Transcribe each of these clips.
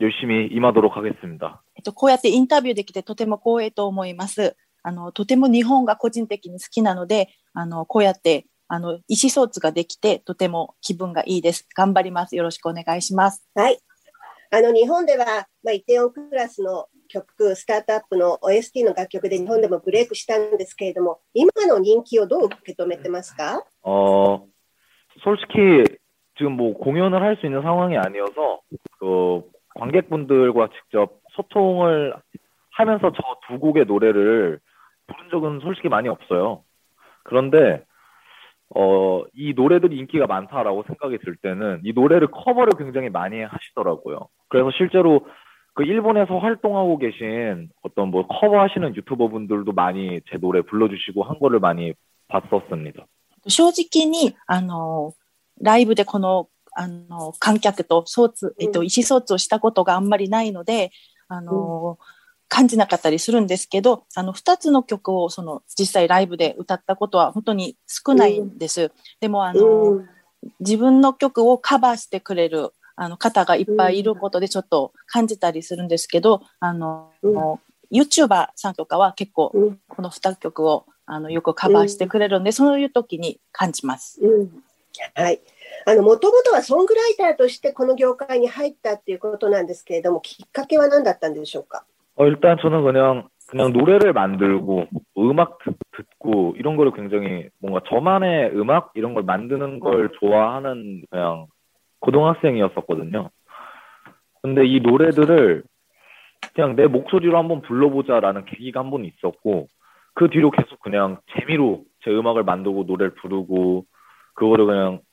열심히 임하도록 하겠습니다. えっと、こうやってインタビューできてとても光栄と思います。あの、とても日本が個人的に好きなので、あの、こうやって、あの、意思疎通ができて、とても気分がいいです。頑張ります。よろしくお願いします。はい。あの日本では、まあ、イテオンクラスの曲、スタートアップの OST の楽曲で日本でもブレイクしたんですけれども、今の人気をどう受け止めてますか 어, 솔직히 지금 뭐 공연을 할 수 있는 상황이 아니어서 그 관객분들과 직접 소통을 하면서 저 두 곡의 노래를 부른 적은 솔직히 많이 없어요. 그런데 어, 이 노래들이 인기가 많다라고 생각이 들 때는 이 노래를 커버를 굉장히 많이 하시더라고요. 그래서 실제로 그 일본에서 활동하고 계신 어떤 뭐 커버하시는 유튜버 분들도 많이 제 노래 불러주시고 한 거를 많이 봤었습니다. 正直に、あの、ライブでこの、 あの、観客と相通、えっと、うん意思疎通をしたことがあんまりないので、あの、感じなかったりするんですけど、あの、二つの曲を、その、実際ライブで歌ったことは本当に少ないんです。でも、あの、うん自分の曲をカバーしてくれる、あの、方がいっぱいいることでちょっと感じたりするんですけど、あの、うん YouTuber さんとかは結構、うんこの二曲を、あの、よくカバーしてくれるんで、そういう時に感じます。うんはい。あの、もともとはソングライターとしてこの業界に入ったっていうことなんですけれども、きっかけは何だったんでしょうか 어, 일단 저는 그냥, 그냥 노래를 만들고, 뭐 음악 듣, 듣고, 이런 거를 굉장히 뭔가 저만의 음악? 이런 걸 만드는 걸 좋아하는 그냥 고등학생이었었거든요. 근데 이 노래들을 그냥 내 목소리로 한번 불러보자라는 계기가 한 번 있었고, 그 뒤로 계속 그냥 재미로 제 음악을 만들고 노래를 부르고, 그거를 그냥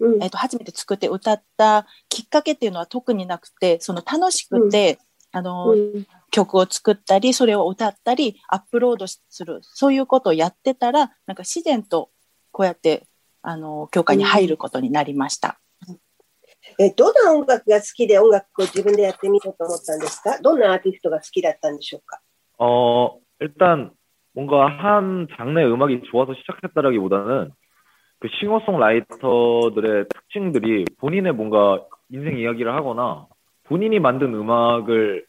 うんえっと、初めて作って歌ったきっかけっていうのは特になくて、その楽しくて、あの、うん曲を作ったり、それを歌ったり、アップロードする、そういうことをやってたら、なんか自然とこうやって、あの、教会に入ることになりました。えどんな音楽が好きで音楽を自分でやってみようと思ったんですかどんなアーティストが好きだったんでしょうか 어, 일단 뭔가 한 장르의 음악이 좋아서 시작했다라기보다는 그 싱어송라이터들의 특징들이 본인의 뭔가 인생 이야기를 하거나 본인이 만든 음악을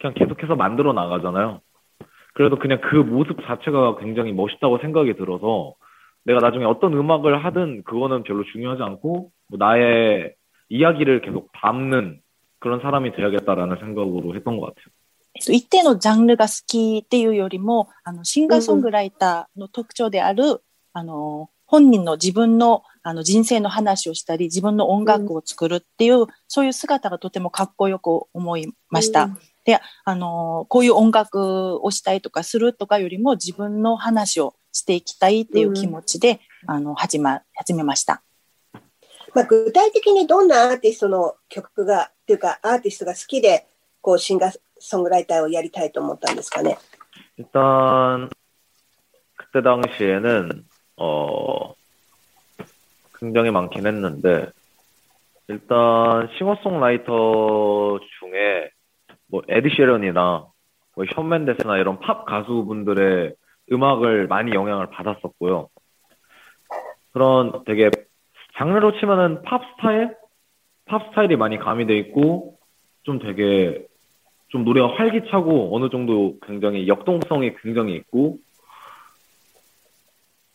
그냥 계속해서 만들어 나가잖아요. 그래서 그냥 그 모습 자체가 굉장히 멋있다고 생각이 들어서 내가 나중에 어떤 음악을 하든 그거는 별로 중요하지 않고 뭐 나의 이야기를 계속 담는 그런 사람이 돼야겠다라는 생각으로 했던 것 같아요. えっと、一定のジャンルが好きっていうよりも、あの、シンガーソングライターの特徴である、あの、 本人の自分のあの人生の話をしたり、自分の音楽を作るっていう、そういう姿がとてもかっこよく思いました。で、あの、こういう音楽をしたいとかするとかよりも自分の話をしていきたいっていう気持ちで、あの、始ま、始めました。まあ、具体的にどんなアーティストの曲がっていうかアーティストが好きでこうシンガーソングライターをやりたいと思ったんですかね。 일단 그때 당시에는 어 굉장히 많긴 했는데 일단 싱어송라이터 중에 뭐 에디 sheeran이나 뭐 션 맨데스나 이런 팝 가수분들의 음악을 많이 영향을 받았었고요. 그런 되게 장르로 치면은 팝 스타일, 팝 스타일이 많이 가미돼 있고 좀 되게 좀 노래가 활기차고 어느 정도 굉장히 역동성이 굉장히 있고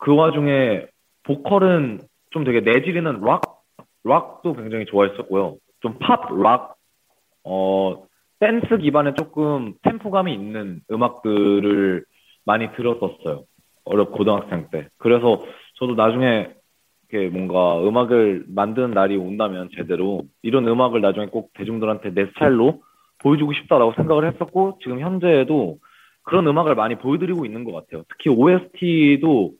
그 와중에 보컬은 좀 되게 내지르는 락, 락도 굉장히 좋아했었고요. 좀 팝, 락, 어, 댄스 기반의 조금 템포감이 있는 음악들을 많이 들었었어요. 어렵 고등학생 때. 그래서 저도 나중에 이렇게 뭔가 음악을 만드는 날이 온다면 제대로 이런 음악을 나중에 꼭 대중들한테 내 스타일로 보여주고 싶다라고 생각을 했었고 지금 현재에도 그런 음악을 많이 보여드리고 있는 것 같아요. 특히 OST도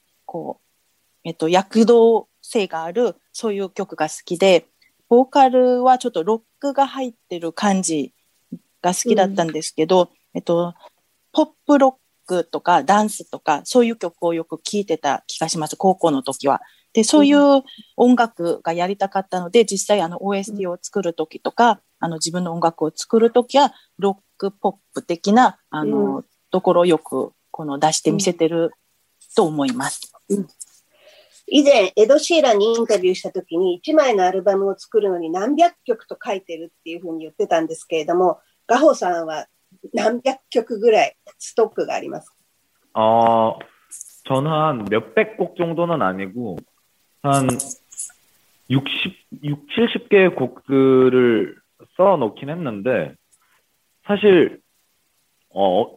こう、えっと、躍動性がある、そういう曲が好きで、ボーカルはちょっとロックが入ってる感じが好きだったんですけど、えっと、ポップロックとかダンスとか、そういう曲をよく聴いてた気がします、高校の時は。で、そういう音楽がやりたかったので、実際あの OST を作る時とか、あの自分の音楽を作る時は、ロックポップ的な、あの、ところをよく、この出して見せてると思います。以前、エド・シーランにインタビューしたときに、1枚のアルバムを作るのに何百曲と書いてるっていうふうに言ってたんですけれども、ガホさんは何百曲ぐらいストックがありますか 어, 저는 한 몇백 곡 정도는 아니고, 한 60, 6, 70개의 곡들을 써 놓긴 했는데, 사실, 어,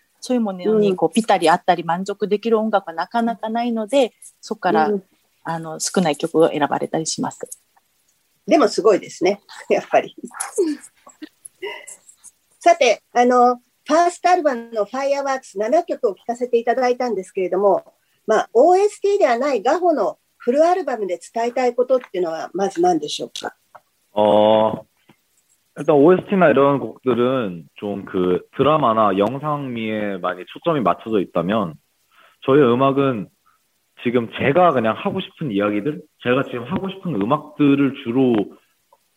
そういうものにこうぴったりあったり満足できる音楽はなかなかないので、そこから、うんあの少ない曲を選ばれたりします。でもすごいですね。やっぱり。さて、あの、ファーストアルバムの Fireworks7 曲を聴かせていただいたんですけれども、まあ、OST ではないガホのフルアルバムで伝えたいことっていうのは、まず何でしょうか？ 어, 일단 OST나 이런 곡들은 좀 그 드라마나 영상미에 많이 초점이 맞춰져 있다면, 저희 음악은 지금 제가 그냥 하고 싶은 이야기들, 제가 지금 하고 싶은 음악들을 주로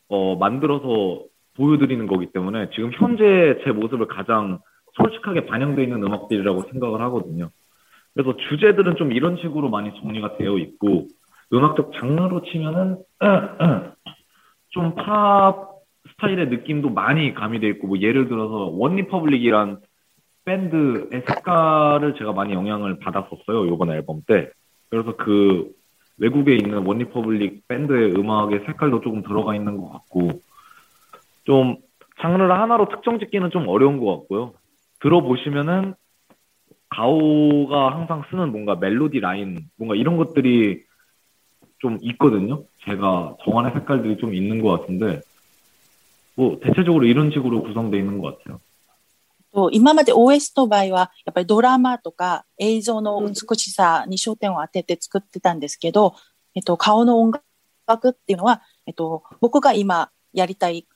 어, 만들어서 보여드리는 거기 때문에 지금 현재 제 모습을 가장 솔직하게 반영되어 있는 음악들이라고 생각을 하거든요. 그래서 주제들은 좀 이런 식으로 많이 정리가 되어 있고, 음악적 장르로 치면은, 좀 팝 스타일의 느낌도 많이 가미되어 있고, 뭐 예를 들어서 원리퍼블릭이란 밴드의 색깔을 제가 많이 영향을 받았었어요, 이번 앨범 때. 그래서 그 외국에 있는 원리퍼블릭 밴드의 음악의 색깔도 조금 들어가 있는 것 같고, 좀 장르를 하나로 특정 짓기는 좀 어려운 것 같고요. 들어보시면은 가오가 항상 쓰는 뭔가 멜로디 라인, 뭔가 이런 것들이 좀 있거든요. 제가 정한의 색깔들이 좀 있는 것 같은데, 뭐 대체적으로 이런 식으로 구성되어 있는 것 같아요. と今まで OS の場合は、やっぱりドラマとか映像の美しさに焦点を当てて作ってたんですけど、えっと、顔の音楽っていうのは、えっと、僕が今やりたい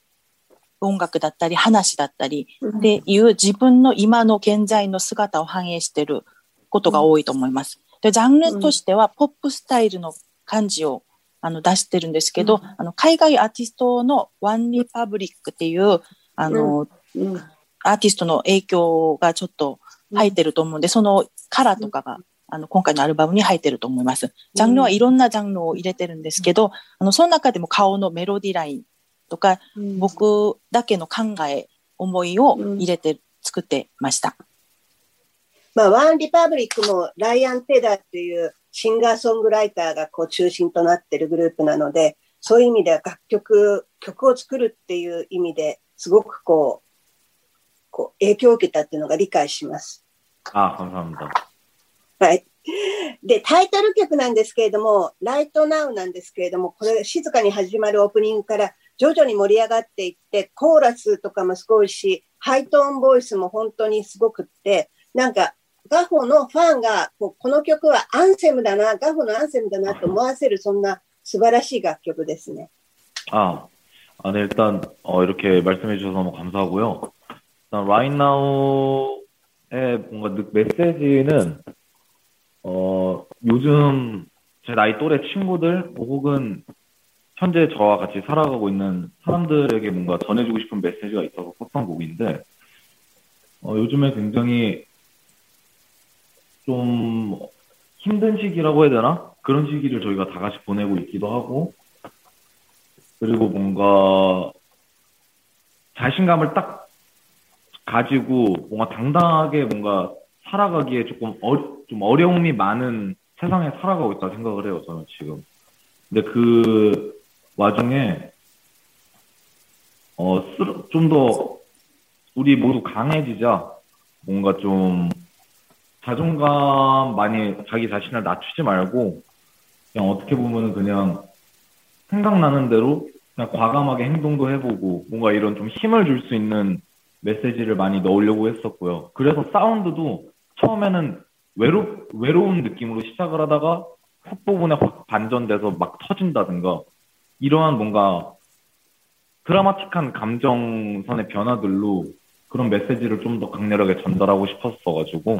音楽だったり話だったりっていう自分の今の現在の姿を反映してることが多いと思います。で、ジャンルとしてはポップスタイルの感じを あの出してるんですけど、あの海外アーティストのワンリパブリックっていうあの、うん。アーティストの影響がちょっと入ってると思うんで、そのカラーとかが、あの、今回のアルバムに入ってると思います。ジャンルはいろんなジャンルを入れてるんですけど、あの、その中でも顔のメロディラインとか、僕だけの考え、思いを入れて作ってました。まあ、ワンリパブリックもライアン・テダーっていうシンガーソングライターがこう中心となってるグループなので、そういう意味では楽曲、曲を作るっていう意味ですごくこう、こう影響を受けたっていうのが理解します。あ、ほ。はい。で、タイトル曲なんですけれども、ライトナウなんですけれども、これ静かに始まるオープニングから徐々に盛り上がっていって、コーラスとかもすごいし、ハイトーンボイスも本当にすごくって、なんかガホのファンがこうこの曲はアンセムだな、ガホのアンセムだなと思わせる、そんな素晴らしい楽曲ですね。 아, 아, 네, 일단, 어, 이렇게 말씀해 주셔서 너무 감사하고요. 일단, right now의 뭔가 느- 메시지는, 어, 요즘 제 나이 또래 친구들, 혹은 현재 저와 같이 살아가고 있는 사람들에게 뭔가 전해주고 싶은 메시지가 있어서 썼던 곡인데, 어, 요즘에 굉장히 좀 힘든 시기라고 해야 되나? 그런 시기를 저희가 다 같이 보내고 있기도 하고, 그리고 뭔가 자신감을 딱 가지고 뭔가 당당하게 뭔가 살아가기에 조금 어, 좀 어려움이 많은 세상에 살아가고 있다 생각을 해요, 저는 지금. 근데 그 와중에, 어, 좀 더 우리 모두 강해지자 뭔가 좀 자존감 많이 자기 자신을 낮추지 말고 그냥 어떻게 보면은 그냥 생각나는 대로 그냥 과감하게 행동도 해보고 뭔가 이런 좀 힘을 줄 수 있는 메시지를 많이 넣으려고 했었고요. 그래서 사운드도 처음에는 외로, 외로운 느낌으로 시작을 하다가 훅 부분에 확 반전돼서 막 터진다든가 이러한 뭔가 드라마틱한 감정선의 변화들로 그런 메시지를 좀 더 강렬하게 전달하고 싶었어가지고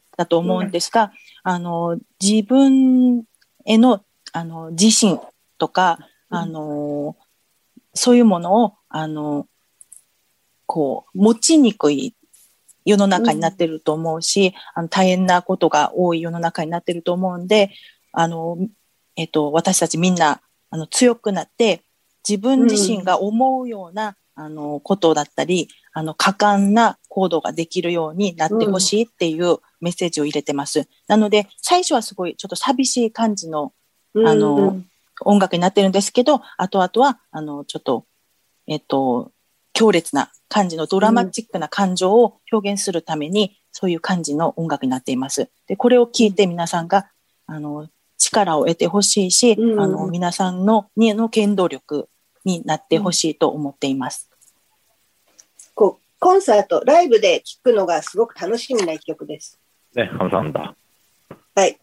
だと思うんですが、あの、自分への、あの、自信とか、うん。あの、そういうものを、あの、こう、持ちにくい世の中になってると思うし、あの大変なことが多い世の中になってると思うんで、あの、えっと、私たちみんな、あの、強くなって、自分自身が思うような、あの、ことだったり、あの、果敢な行動ができるようになってほしいっていうメッセージを入れてます。なので、最初はすごいちょっと寂しい感じのあのうん音楽になってるんですけど、後々は、あの、ちょっと、えっと、強烈な感じのドラマチックな感情を表現するために、そういう感じの音楽になっています。で、これを聞いて皆さんが、あの、力を得てほしいし、うんあの、皆さんの、にの原動力になってほしいと思っています。コンサート、ライブで聴くのがすごく楽しみな一曲です。ね、挟んだ。はい。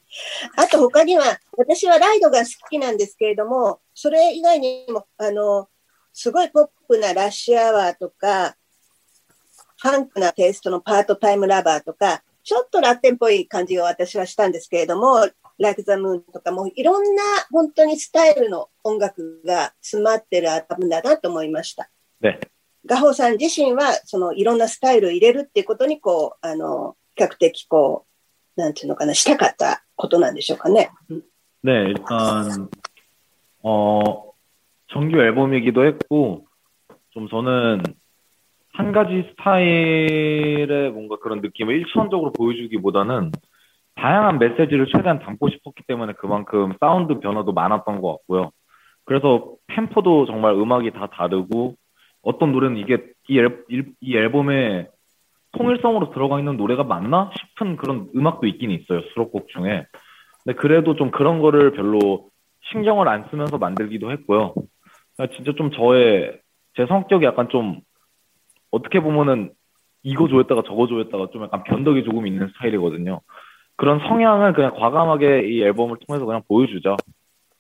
あと他には、私はライドが好きなんですけれども、それ以外にも、あの、すごいポップなラッシュアワーとか、ファンクなテイストのパートタイムラバーとか、ちょっとラテンっぽい感じを私はしたんですけれども、ライク・ザ・ムーンとかもいろんな本当にスタイルの音楽が詰まってるアルバムだなと思いました。ね、ガホさん自身は、そのいろんなスタイルを入れるっていうことに、こう、あの、比較的こう、なんていうのかな、したかったことなんでしょうかね。 네, 일단, 어, 정규 앨범이기도 했고, 좀 저는 한 가지 스타일의 뭔가 그런 느낌을 일차원적으로 보여주기보다는 다양한 메시지를 최대한 담고 싶었기 때문에 그만큼 사운드 변화도 많았던 것 같고요. 그래서 템포도 정말 음악이 다 다르고, 어떤 노래는 이게 이, 앨, 이- 이 앨범에 통일성으로 들어가 있는 노래가 맞나 싶은 그런 음악도 있긴 있어요, 수록곡 중에. 근데 그래도 좀 그런 거를 별로 신경을 안 쓰면서 만들기도 했고요. 그러니까 진짜 좀 저의 제 성격이 약간 좀 어떻게 보면은 이거 좋아했다가 저거 좋아했다가 좀 약간 변덕이 조금 있는 스타일이거든요. 그런 성향을 그냥 과감하게 이 앨범을 통해서 그냥 보여주자.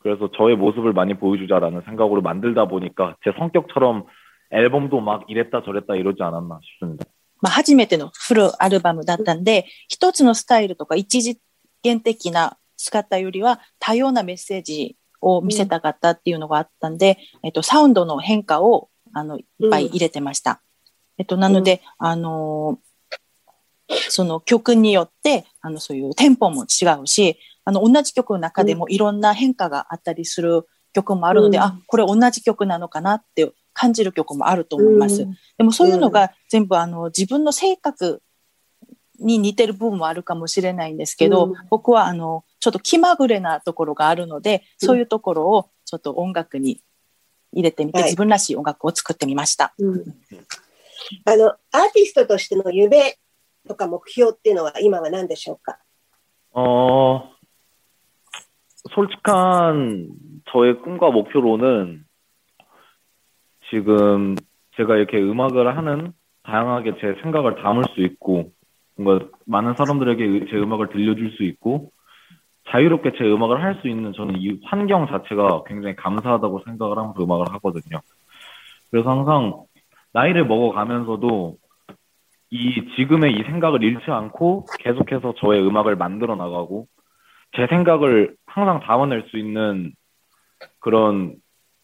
그래서 저의 모습을 많이 보여주자라는 생각으로 만들다 보니까 제 성격처럼 앨범도 막 이랬다 저랬다 이러지 않았나 싶습니다. まあ、初めてのフルアルバムだったんで、一つのスタイルとか一次元的な姿よりは多様なメッセージを見せたかったっていうのがあったんで、えっと、サウンドの変化を、あの、いっぱい入れてました。えっと、なので、あのーその曲によって、あの、そういうテンポも違うし、あの、同じ曲の中でもいろんな変化があったりする曲もあるので、うんあ、これ同じ曲なのかなって 感じる曲もあると思います。うんでもそういうのが全部あの自分の性格に似てる部分もあるかもしれないんですけど、うん僕はあのちょっと気まぐれなところがあるので、うんそういうところをちょっと音楽に入れてみて、はい自分らしい音楽を作ってみました。うんあの、アーティストとしての夢とか目標っていうのは今は何でしょうか 어, 솔직한 저의 꿈과 목표로는 지금 제가 이렇게 음악을 하는 다양하게 제 생각을 담을 수 있고 뭔가 많은 사람들에게 제 음악을 들려줄 수 있고 자유롭게 제 음악을 할 수 있는 저는 이 환경 자체가 굉장히 감사하다고 생각을 하면서 음악을 하거든요. 그래서 항상 나이를 먹어가면서도 이 지금의 이 생각을 잃지 않고 계속해서 저의 음악을 만들어 나가고 제 생각을 항상 담아낼 수 있는 그런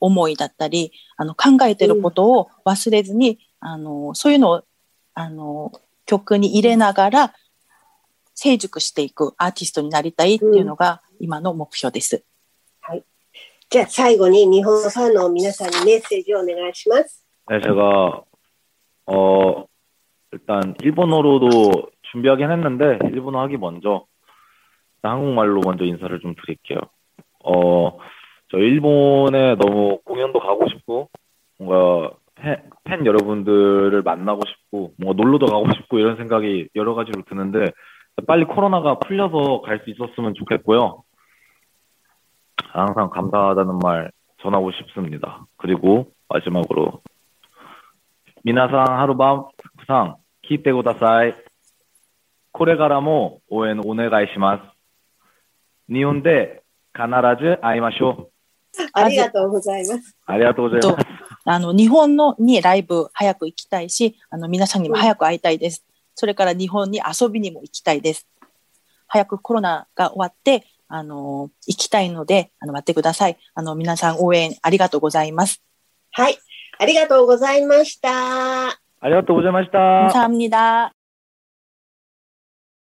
思いだったり、あの、考えてることを忘れずに、あの、そういうのを、あの、曲に入れながら、成熟していくアーティストになりたいっていうのが今の目標です。じゃあ最後に日本のファンの皆さんにメッセージをお願いします。 네, 제가 어 일단 일본어로도 준비하긴 했는데 일본어 하기 먼저 한국말로 먼저 인사를 좀 드릴게요. 어, 저 일본에 너무 공연도 가고 싶고 뭔가 팬, 팬 여러분들을 만나고 싶고 뭔가 놀러도 가고 싶고 이런 생각이 여러 가지로 드는데 빨리 코로나가 풀려서 갈 수 있었으면 좋겠고요. 항상 감사하다는 말 전하고 싶습니다. 그리고 마지막으로 미나상 하루밤 부상 키이테 고다사이 코레가라모 오엔 오네가이시마스 니온데 가나라즈 아이마쇼 ありがとうございます。 아리가또 고자이마스 あの、日本のにライブ早く行きたいし、あの、皆さんにも早く会いたいです。それから日本に遊びにも行きたいです。早くコロナが終わって、あの、行きたいので、あの、待ってください。あの、皆さん応援ありがとうございます。はい。ありがとうございました。 아리가또 고자이마시타 감사합니다.